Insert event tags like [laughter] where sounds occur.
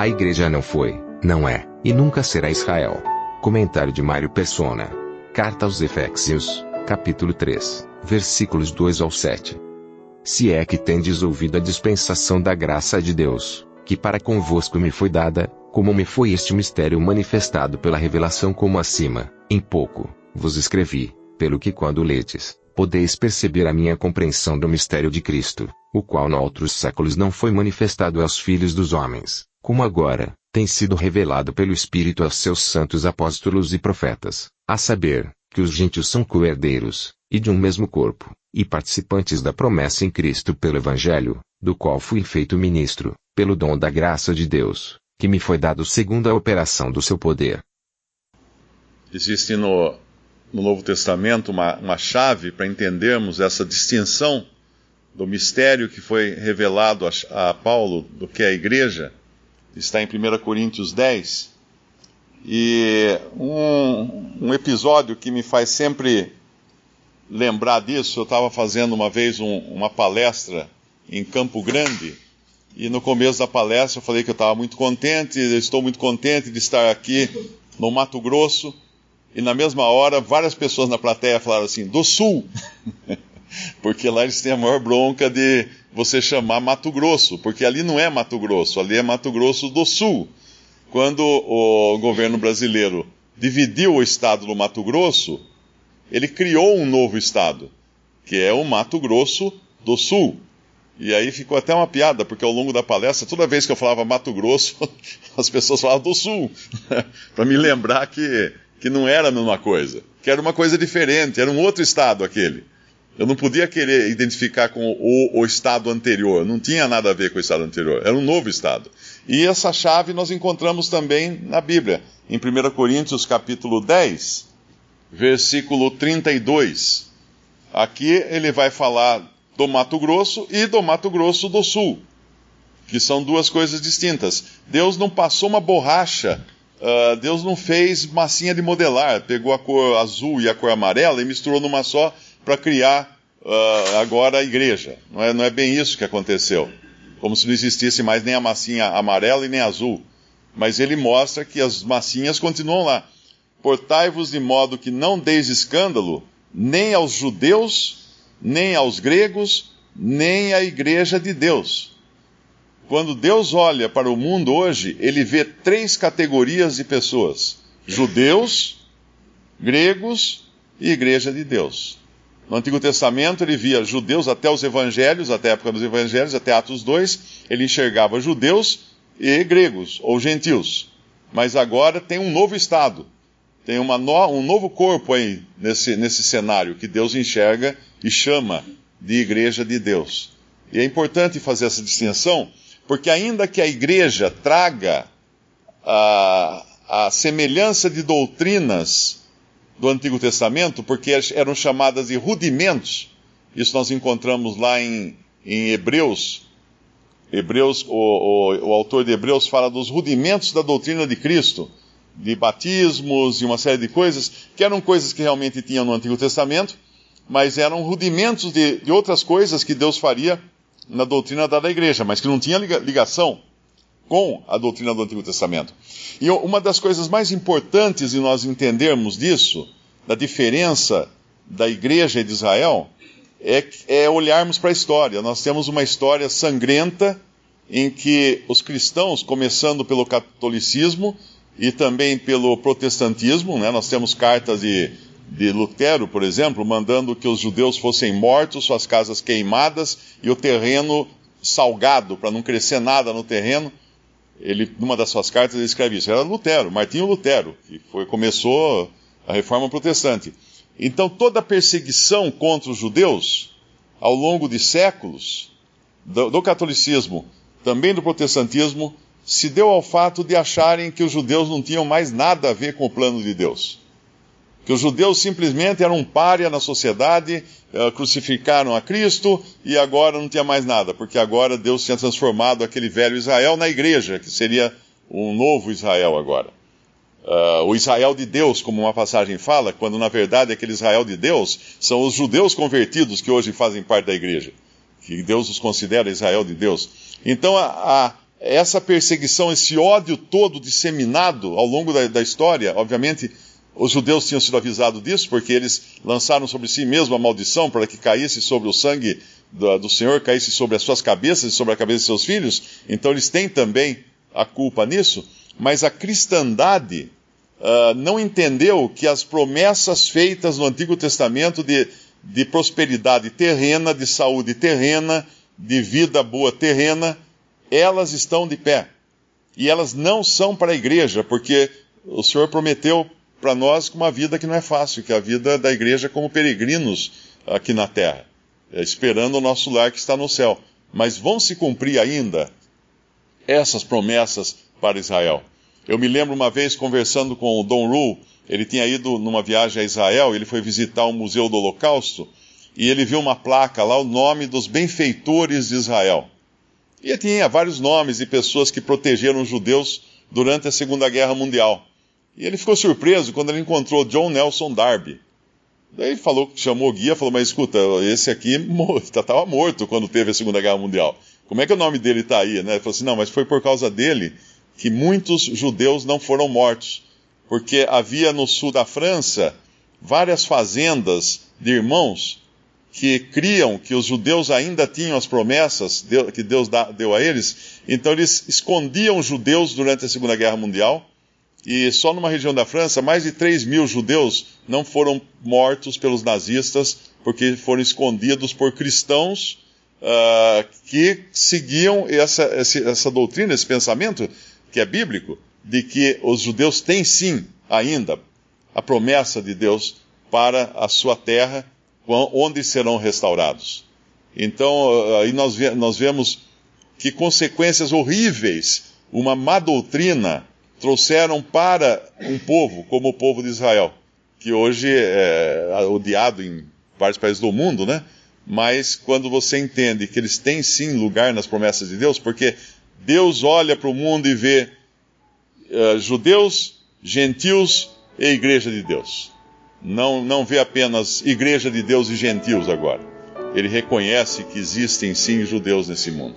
A igreja não foi, não é, e nunca será Israel. Comentário de Mário Persona. Carta aos Efésios, capítulo 3, versículos 2 ao 7. Se é que tendes ouvido a dispensação da graça de Deus, que para convosco me foi dada, como me foi este mistério manifestado pela revelação como acima, em pouco, vos escrevi, pelo que quando ledes, podeis perceber a minha compreensão do mistério de Cristo, o qual noutros séculos não foi manifestado aos filhos dos homens, como agora, tem sido revelado pelo Espírito aos seus santos apóstolos e profetas, a saber, que os gentios são coerdeiros, e de um mesmo corpo, e participantes da promessa em Cristo pelo Evangelho, do qual fui feito ministro, pelo dom da graça de Deus, que me foi dado segundo a operação do seu poder. Existe no, no Novo Testamento uma, uma chave para entendermos essa distinção do mistério que foi revelado a, a Paulo do que é a igreja. Está em 1 Coríntios 10. E um, um episódio que me faz sempre lembrar disso, eu estava fazendo uma vez um, uma palestra em Campo Grande, e no começo da palestra eu falei que eu estava muito contente, estou muito contente de estar aqui no Mato Grosso, e na mesma hora várias pessoas na plateia falaram assim, do Sul, [laughs] porque lá eles têm a maior bronca de você chamar Mato Grosso, porque ali não é Mato Grosso, ali é Mato Grosso do Sul. Quando o governo brasileiro dividiu o estado do Mato Grosso, ele criou um novo estado, que é o Mato Grosso do Sul. E aí ficou até uma piada, porque ao longo da palestra, toda vez que eu falava Mato Grosso, [laughs] as pessoas falavam do Sul, [laughs] para me lembrar que, que não era a mesma coisa, que era uma coisa diferente, era um outro estado aquele. Eu não podia querer identificar com o, o, estado anterior, não tinha nada a ver com o estado anterior, era um novo estado. E essa chave nós encontramos também na Bíblia, em 1 Coríntios capítulo 10, versículo 32. Aqui ele vai falar do Mato Grosso e do Mato Grosso do Sul, que são duas coisas distintas. Deus não passou uma borracha, uh, Deus não fez massinha de modelar, pegou a cor azul e a cor amarela e misturou numa só para criar uh, agora a igreja. Não é, não é bem isso que aconteceu. Como se não existisse mais nem a massinha amarela e nem azul. Mas ele mostra que as massinhas continuam lá. Portai-vos de modo que não deis escândalo, nem aos judeus, nem aos gregos, nem à igreja de Deus. Quando Deus olha para o mundo hoje, ele vê três categorias de pessoas: judeus, gregos e igreja de Deus. No Antigo Testamento, ele via judeus até os evangelhos, até a época dos evangelhos, até Atos 2, ele enxergava judeus e gregos, ou gentios. Mas agora tem um novo estado, tem no, um novo corpo aí nesse, nesse cenário que Deus enxerga e chama de igreja de Deus. E é importante fazer essa distinção, porque ainda que a igreja traga a, a semelhança de doutrinas do Antigo Testamento, porque eram chamadas de rudimentos, isso nós encontramos lá em, em Hebreus. Hebreus, o, o, o autor de Hebreus fala dos rudimentos da doutrina de Cristo de batismos e uma série de coisas, que eram coisas que realmente tinham no Antigo Testamento, mas eram rudimentos de, de outras coisas que Deus faria na doutrina da igreja, mas que não tinha ligação com a doutrina do Antigo Testamento. E uma das coisas mais importantes de nós entendermos disso, da diferença da igreja de Israel, é, é olharmos para a história. Nós temos uma história sangrenta em que os cristãos, começando pelo catolicismo, e também pelo protestantismo. Né? Nós temos cartas de, de Lutero, por exemplo, mandando que os judeus fossem mortos, suas casas queimadas e o terreno salgado, para não crescer nada no terreno. Ele, numa das suas cartas, ele escreve isso. Era Lutero, Martinho Lutero, que foi, começou a reforma protestante. Então, toda a perseguição contra os judeus, ao longo de séculos, do, do catolicismo, também do protestantismo, se deu ao fato de acharem que os judeus não tinham mais nada a ver com o plano de Deus. Que os judeus simplesmente eram um pária na sociedade, uh, crucificaram a Cristo e agora não tinha mais nada, porque agora Deus tinha transformado aquele velho Israel na igreja, que seria um novo Israel agora. Uh, o Israel de Deus, como uma passagem fala, quando na verdade aquele Israel de Deus são os judeus convertidos que hoje fazem parte da igreja, que Deus os considera Israel de Deus. Então, a, a, essa perseguição, esse ódio todo disseminado ao longo da, da história, obviamente, os judeus tinham sido avisados disso, porque eles lançaram sobre si mesmo a maldição para que caísse sobre o sangue do, Senhor, caísse sobre as suas cabeças e sobre a cabeça de seus filhos. Então, eles têm também a culpa nisso. Mas a cristandade uh, não entendeu que as promessas feitas no Antigo Testamento de, de prosperidade terrena, de saúde terrena, de vida boa terrena, elas estão de pé. E elas não são para a igreja, porque o Senhor prometeu para nós uma vida que não é fácil, que é a vida da igreja como peregrinos aqui na terra, esperando o nosso lar que está no céu. Mas vão se cumprir ainda essas promessas para Israel. Eu me lembro uma vez conversando com o Don Rule, ele tinha ido numa viagem a Israel, ele foi visitar o Museu do Holocausto, e ele viu uma placa lá, o nome dos benfeitores de Israel. E tinha vários nomes de pessoas que protegeram os judeus durante a Segunda Guerra Mundial. E ele ficou surpreso quando ele encontrou John Nelson Darby. Daí falou, chamou o guia, falou, mas escuta, esse aqui estava [laughs] morto quando teve a Segunda Guerra Mundial. Como é que o nome dele está aí? Né? Ele falou assim, não, mas foi por causa dele que muitos judeus não foram mortos, porque havia no sul da França várias fazendas de irmãos que criam que os judeus ainda tinham as promessas que Deus deu a eles, então eles escondiam judeus durante a Segunda Guerra Mundial, e só numa região da França, mais de 3 mil judeus não foram mortos pelos nazistas, porque foram escondidos por cristãos uh, que seguiam essa, essa doutrina, esse pensamento que é bíblico, de que os judeus têm sim ainda a promessa de Deus para a sua terra, onde serão restaurados. Então, aí nós, nós vemos que consequências horríveis uma má doutrina trouxeram para um povo como o povo de Israel, que hoje é odiado em vários países do mundo, né? Mas quando você entende que eles têm sim lugar nas promessas de Deus, porque Deus olha para o mundo e vê uh, judeus, gentios e igreja de Deus. Não, não vê apenas igreja de Deus e gentios agora. Ele reconhece que existem sim judeus nesse mundo.